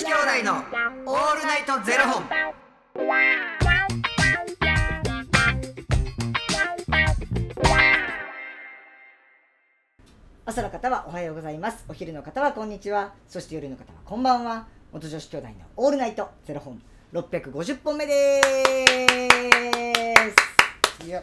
子兄弟のオールナイトゼロ本。朝の方はおはようございます。お昼の方はこんにちは。そして夜の方はこんばんは。元女子兄弟のオールナイトゼロ本。650本目です。いや、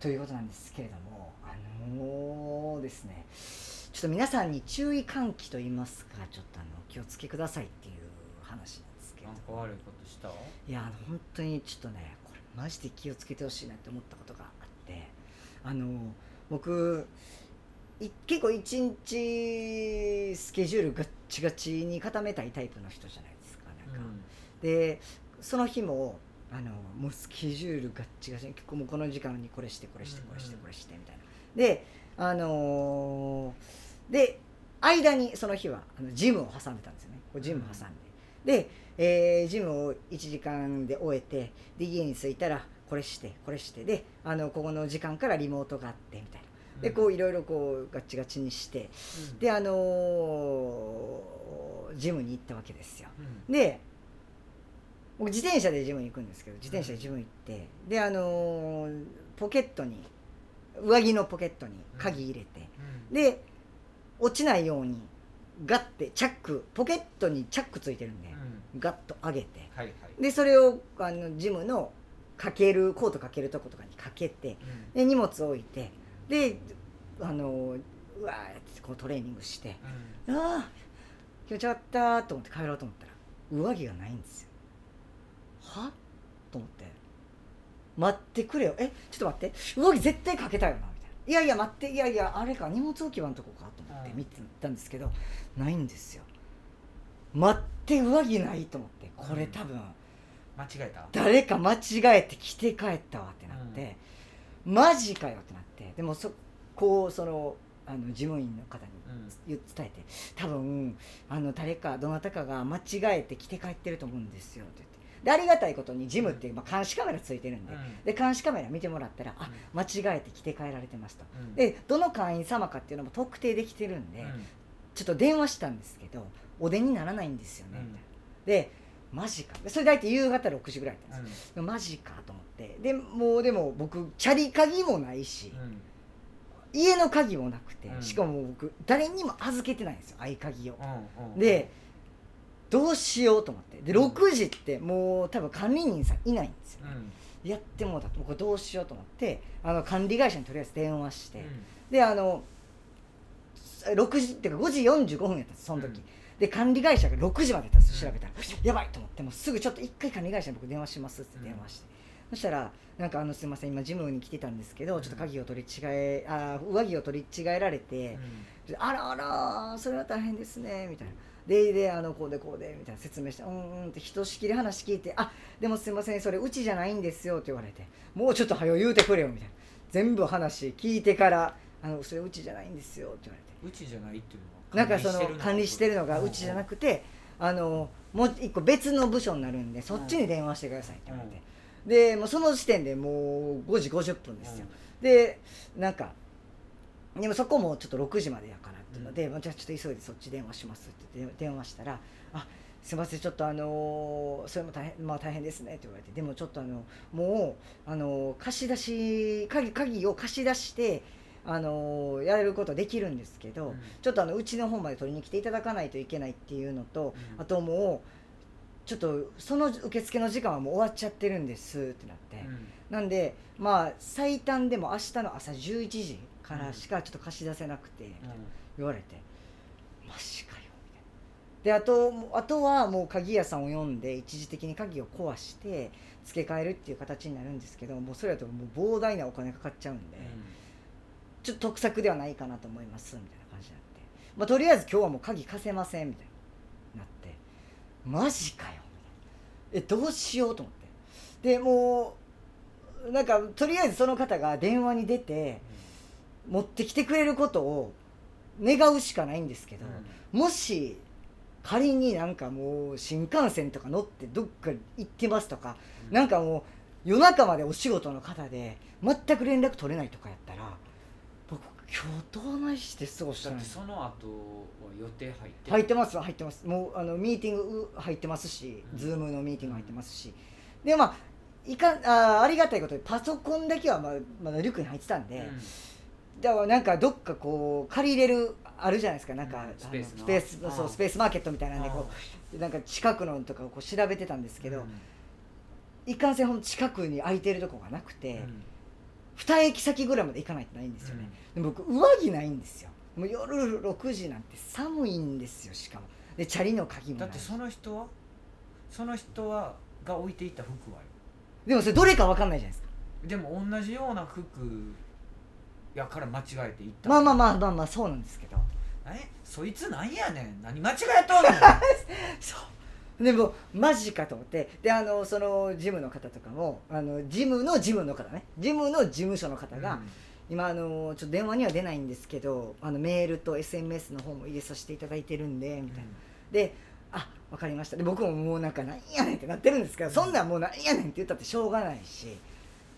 ということなんですけれどもあのーですねちょっと皆さんに注意喚起と言いますかちょっとあのお気をつけくださいっていう話なんですけれどなんか悪いことした？いやあの本当にちょっとねこれマジで気をつけてほしいなって思ったことがあってあの僕い結構一日スケジュールガッチガチに固めたいタイプの人じゃないですかなんか、でその日もあのもうスケジュールガッチガチに結構もうこの時間にこれしてこれしてこれしてこれしてみたいな。であのーで間にその日はあのジムを挟んでたんですよね。こうジム挟んで、で、えージムを1時間で終えてで家に着いたらこれしてこれして。であのここの時間からリモートがあってみたいな。でこういろいろこうガッチガチにして。うんであのージムに行ったわけですよ。うん。で僕自転車でジムに行くんですけど自転車でジム行ってであのーポケットに上着のポケットに鍵入れて、うん。で落ちないようにガッてチャックポケットにチャックついてるんで、うん。ガッと上げてはいはい。でそれをあのジムのかけるコートかけるとことかにかけてうん。で荷物置いてであのうわーってこうトレーニングしてうん。ああ気持ちよかったと思って帰ろうと思ったら上着がないんですよは？と思って。待ってくれよ。えちょっと待って。上着絶対かけたよなみたいな。いやいや待って。いやいやあれか荷物置き場のとこかと思ってうん。見てたんですけどないんですよ。待って上着ないと思ってこれ多分。間違えた？誰か間違えて着て帰ったわってなって、マジかよってなって。でもそこうそのあの事務員の方に言伝えて多分あの誰かどなたかが間違えて着て帰ってると思うんですよってでありがたいことにジムっていう、まあ、監視カメラついてるんで,、うん。で監視カメラ見てもらったら、あう間違えて着て帰られてますと。うん。でどの会員様かっていうのも特定できてるんで、うん。ちょっと電話したんですけどお出にならないんですよね、うん。みたいなでマジか。でそれ大体夕方6時ぐらいだったんですよ。うん。マジかと思って。でもうでも僕チャリ鍵もないし、うん。家の鍵もなくて、うん。しかも僕誰にも預けてないんですよ合鍵を、でどうしようと思って。でうん。6時ってもう多分管理人さんいないんですよ、うん。やってもうたと。もうこれどうしようと思ってあの管理会社にとりあえず電話して、うん。であの6時っていうか5時45分やったんですその時、うん。で管理会社が6時までやったんです調べたら、やばいと思ってもうすぐちょっと一回管理会社に僕電話しますって電話して、そしたらなんかあのすいません今ジムに来てたんですけどちょっと鍵を取り違えあ上着を取り違えられて、であらあらそれは大変ですねみたいなでであのこうでこうでみたいな説明してうんうんってひとしきり話聞いてあでもすいませんそれうちじゃないんですよって言われてもうちょっと早よ言うてくれよみたいな全部話聞いてからあのそれうちじゃないんですよって言われて。うちじゃないっていうのはなんかその管理してるのがうちじゃなくてあのもう一個別の部署になるんでそっちに電話してくださいって言われて、でもうその時点でもう5時50分ですよ、でなんかでもそこもちょっと6時までやからっていうので、まあじゃあちょっと急いでそっち電話しますって言って電話したら「あすいませんちょっとあのーそれも大変まあ大変ですね」って言われてでもちょっとあのもうあのー貸し出し鍵鍵を貸し出してあのーやれることできるんですけど、うん。ちょっとあのうちの方まで取りに来ていただかないといけないっていうのと、うん。あともうちょっとその受付の時間はもう終わっちゃってるんですってなって。うん。なんでまあ最短でも明日の朝11時からしかちょっと貸し出せなくて、言われてマジかよみたいな。であとあとはもう鍵屋さんを呼んで一時的に鍵を壊して付け替えるっていう形になるんですけどもうそれだともう膨大なお金かかっちゃうんで、ちょっと得策ではないかなと思いますみたいな感じになって、まあ、とりあえず今日はもう鍵貸せませんみたいになってマジかよみたいな。えどうしようと思って。でもうなんかとりあえずその方が電話に出て持ってきてくれることを願うしかないんですけど、もし仮になんかもう新幹線とか乗ってどっか行ってますとか、なんかもう夜中までお仕事の方で全く連絡取れないとかやったら僕今日何して過ごしただのってその後は予定入って入ってます入ってます。もうあのミーティングう入ってますし、うん。ズームのミーティング入ってますし。でまあいかんあーありがたいことにパソコンだけはまあまだリュックに入ってたんで、うんだからなんかどっかこう借りれるあるじゃないですか。なんか、スペースの。スペースそううんスペースマーケットみたいなんでこうなんか近くのとかをこう調べてたんですけど、うん。いかんせんほんと近くに空いてるとこがなくて、うん。二駅先ぐらいまで行かないとないんですよね、で僕上着ないんですよ。もう夜6時なんて寒いんですよしかも。でチャリの鍵もないだってその人はその人はが置いていった服はよでもそれどれか分かんないじゃないですか。でも同じような服やから間違えていった。まあまああまあまあまあそうなんですけど。え？そいつなんやねん。何間違えとんの そう。でもマジかと思って。であのそのジムの方とかもあのジムのジムの方ね。ジムの事務所の方が、今あのちょっと電話には出ないんですけどあのメールと SMS の方も入れさせていただいてるんでみたいな、であ分かりました。で僕ももうなんかなんやねんってなってるんですけど、そんなんもうなんやねんって言ったってしょうがないし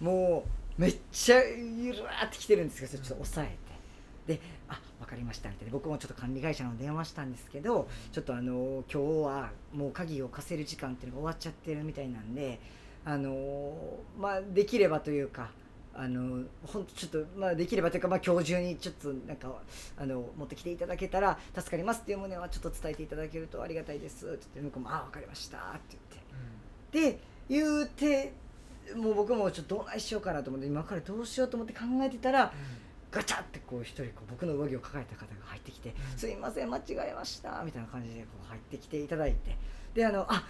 もうめっちゃゆるーってきてるんですけどちょっと抑えて。であ分かりましたみたいな。僕もちょっと管理会社の電話したんですけどちょっとあの今日はもう鍵を貸せる時間っていうのが終わっちゃってるみたいなんであのまあできればというかあの本当ちょっとまあできればというかまあ今日中にちょっとなんかあの持ってきていただけたら助かりますっていう旨はちょっと伝えていただけるとありがたいですって言って向こうもあ分かりましたって言って。で言うてもう僕もちょっとどうないしようかなと思って今からどうしようと思って考えてたらガチャってこう一人こう僕の上着を抱えた方が入ってきて「うんすいません間違えました」みたいな感じでこう入ってきていただいてであの「あ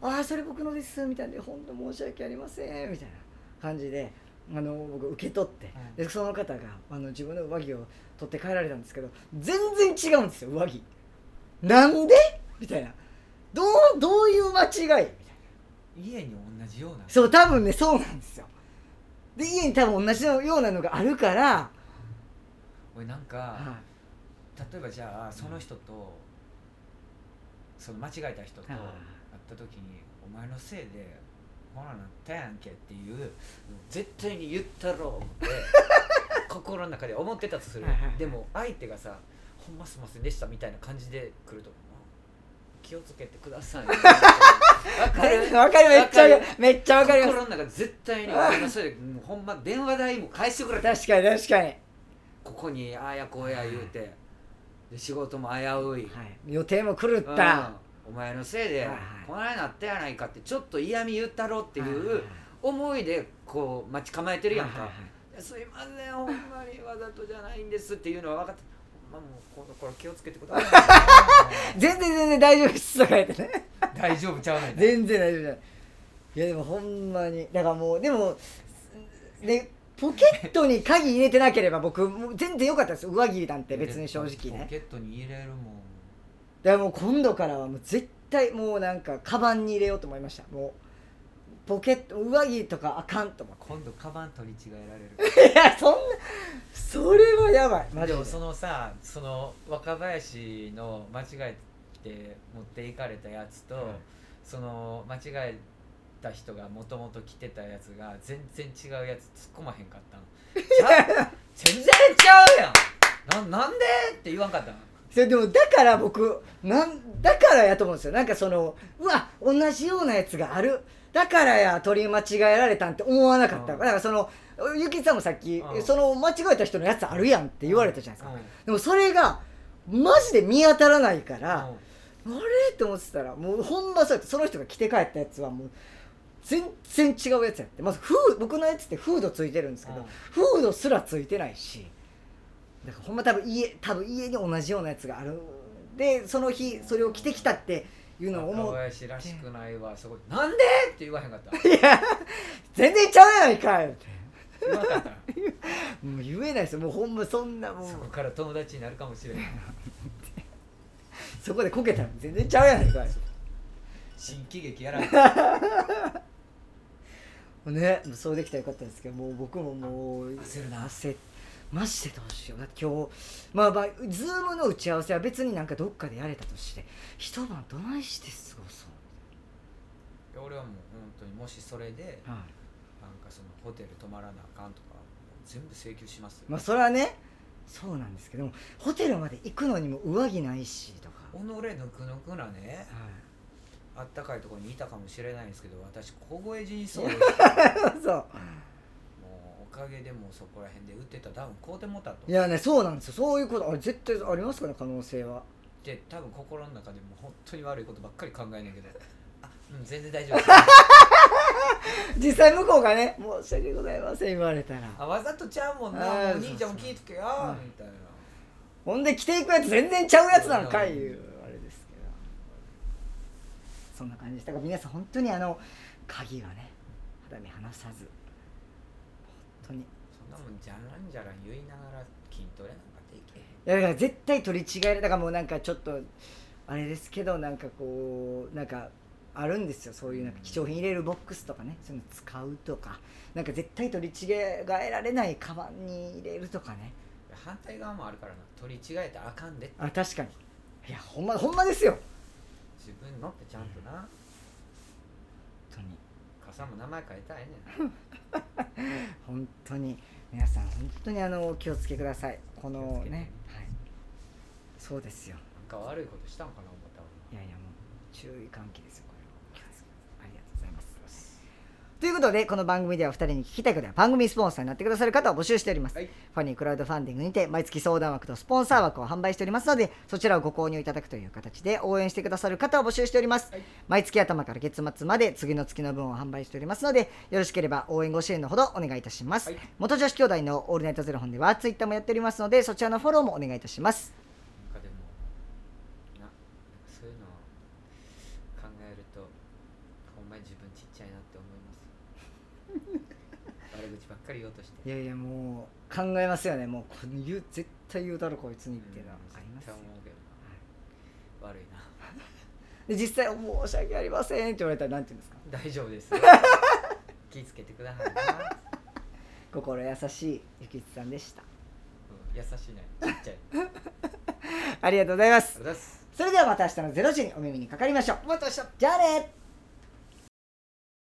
あそれ僕のです」みたいな。で「本当申し訳ありません」みたいな感じであの僕受け取って、うん。でその方があの自分の上着を取って帰られたんですけど全然違うんですよ上着。なんで？みたいな。どうどういう間違い？家に同じような。そう多分ねそうなんですよ。で家に多分同じようなのがあるから、俺なんかは例えばじゃあその人とその間違えた人と会はいった時に「お前のせいでほらなったやんけ」っていう絶対に言ったろう思って 心の中で思ってたとする。でも相手がさ「ほんますいませんでした」みたいな感じで来ると気をつけてください わかる？わかるめっちゃわかる。めっちゃわかります。心の中で絶対に「お前のせいでもうほんま電話代も返してくれ」確かに確かに、ここにああやこうや言うて。で仕事も危うい、はい、予定も狂っうん。た、お前のせいで、はいはい。こないなったやないかってちょっと嫌味言ったろっていう思いでこう待ち構えてるやんか、はいはいはい。ですいません。ほんまにわざとじゃないんですっていうのは分かってまもうこの頃気をつけてください 全然全然大丈夫ですとか言ってね。大丈夫ちゃうねん全然大丈夫じゃない。いやでもほんまにだからもうでもでポケットに鍵入れてなければ僕もう全然良かったです。上着なんて別に正直ポねケットに入れるもん。だからもう今度からはもう絶対もうなんかカバンに入れようと思いました。もうポケット上着とかあかんと思って。今度カバン取り違えられる。いやそんなそれはやばい。マジででもそのさその若林の間違えて持っていかれたやつと、はいその間違えた人がもともと着てたやつが全然違うやつ突っ込まへんかったんちゃう？全然ちゃうやん。ななんで？って言わんかったんそれでもだから僕なんだからやと思うんですよ。なんかそのうわ同じようなやつがある。だからや取り間違えられたんって思わなかった、うん。だからそのゆきさんもさっき、うん。その間違えた人のやつあるやんって言われたじゃないですか、うん。でもそれがマジで見当たらないから、うん。あれ？って思ってたらもうほんまそうやってその人が着て帰ったやつはもう全然違うやつやって。まずフー僕のやつってフードついてるんですけど、うん。フードすらついてないしだからほんま多分家多分家に同じようなやつがあるでその日それを着てきたっていうのを思若う林らしくないわそこなんで？って言わへんかった。いや全然ちゃうやないかい。って言わんかった。もう言えないですよ。もうほんまそんなもうそこから友達になるかもしれないそこでこけたら全然ちゃうやないかい。新喜劇やらん。ねそうできたらよかったんですけどもう僕ももう焦るな。焦マジでどうしよう。だって今日まあまあズームの打ち合わせは別になんかどっかでやれたとして一晩どないして過ごそう？俺はもう本当にもしそれではい。なんかそのホテル泊まらなあかんとか全部請求しますよ、まあそれはね。そうなんですけどもホテルまで行くのにも上着ないしとか、己ぬくぬくなねはあったかいところにいたかもしれないんですけど私小声死にそうでい、そうかげでもうそこら辺で売ってたダウン買うてもたと。いやねそうなんですよ。そういうことあれ絶対ありますかね可能性は。で多分心の中でも本当に悪いことばっかり考えねんけど。あうん全然大丈夫です 実際向こうがね申し訳ございません言われたら。あわざとちゃうもんな。お兄ちゃんも聞いとけよみたいな。ほんで着ていくやつ全然ちゃうやつなんかいいうあれですけど。そんな感じでしたから皆さん本当にあの鍵はね肌身離さず。本当に。そんなもんじゃらんじゃらん言いながら筋トレなんかできへん。いやだから絶対取り違える。だからもうなんかちょっとあれですけどなんかこうなんかあるんですよ。そういうなんか貴重品入れるボックスとかね。そういうの使うとか。なんか絶対取り違えられないカバンに入れるとかね。反対側もあるからな。取り違えたらあかんであ確かに。いやほんまほんまですよ。自分のってちゃんとな。本当に傘も名前変えたらええねん。本当に。皆さん本当にあのお気をつけください。このねはい。そうですよ。なんか悪いことしたんかな思ったわいやいやもう注意喚起ですよこれは気をつけありがとうございますということでこの番組では2人に聞きたいことや番組スポンサーになってくださる方を募集しております、はい。ファニークラウドファンディングにて毎月相談枠とスポンサー枠を販売しておりますのでそちらをご購入いただくという形で応援してくださる方を募集しております、はい。毎月頭から月末まで次の月の分を販売しておりますのでよろしければ応援ご支援のほどお願いいたします、はい。元女子兄弟のオールナイトゼロ本ではツイッターもやっておりますのでそちらのフォローもお願いいたしますなんかでもななんかそういうのを考えるとほんまに自分ちっちゃいなって思います悪口ばっかり言おうとしていやいやもう考えますよね。もうこの言う絶対言うだろこいつにっていうのは。ありますよ絶対思うけどな。悪いな。で実際「申し訳ありません」って言われたらなんて言うんですか？大丈夫ですよ。気ぃつけてください。な、心優しいゆきつさんでした。うん、優しいね。ちっちゃい。ありがとうございます。それではまた明日の0時にお耳にかかりましょう。また明日。じゃあね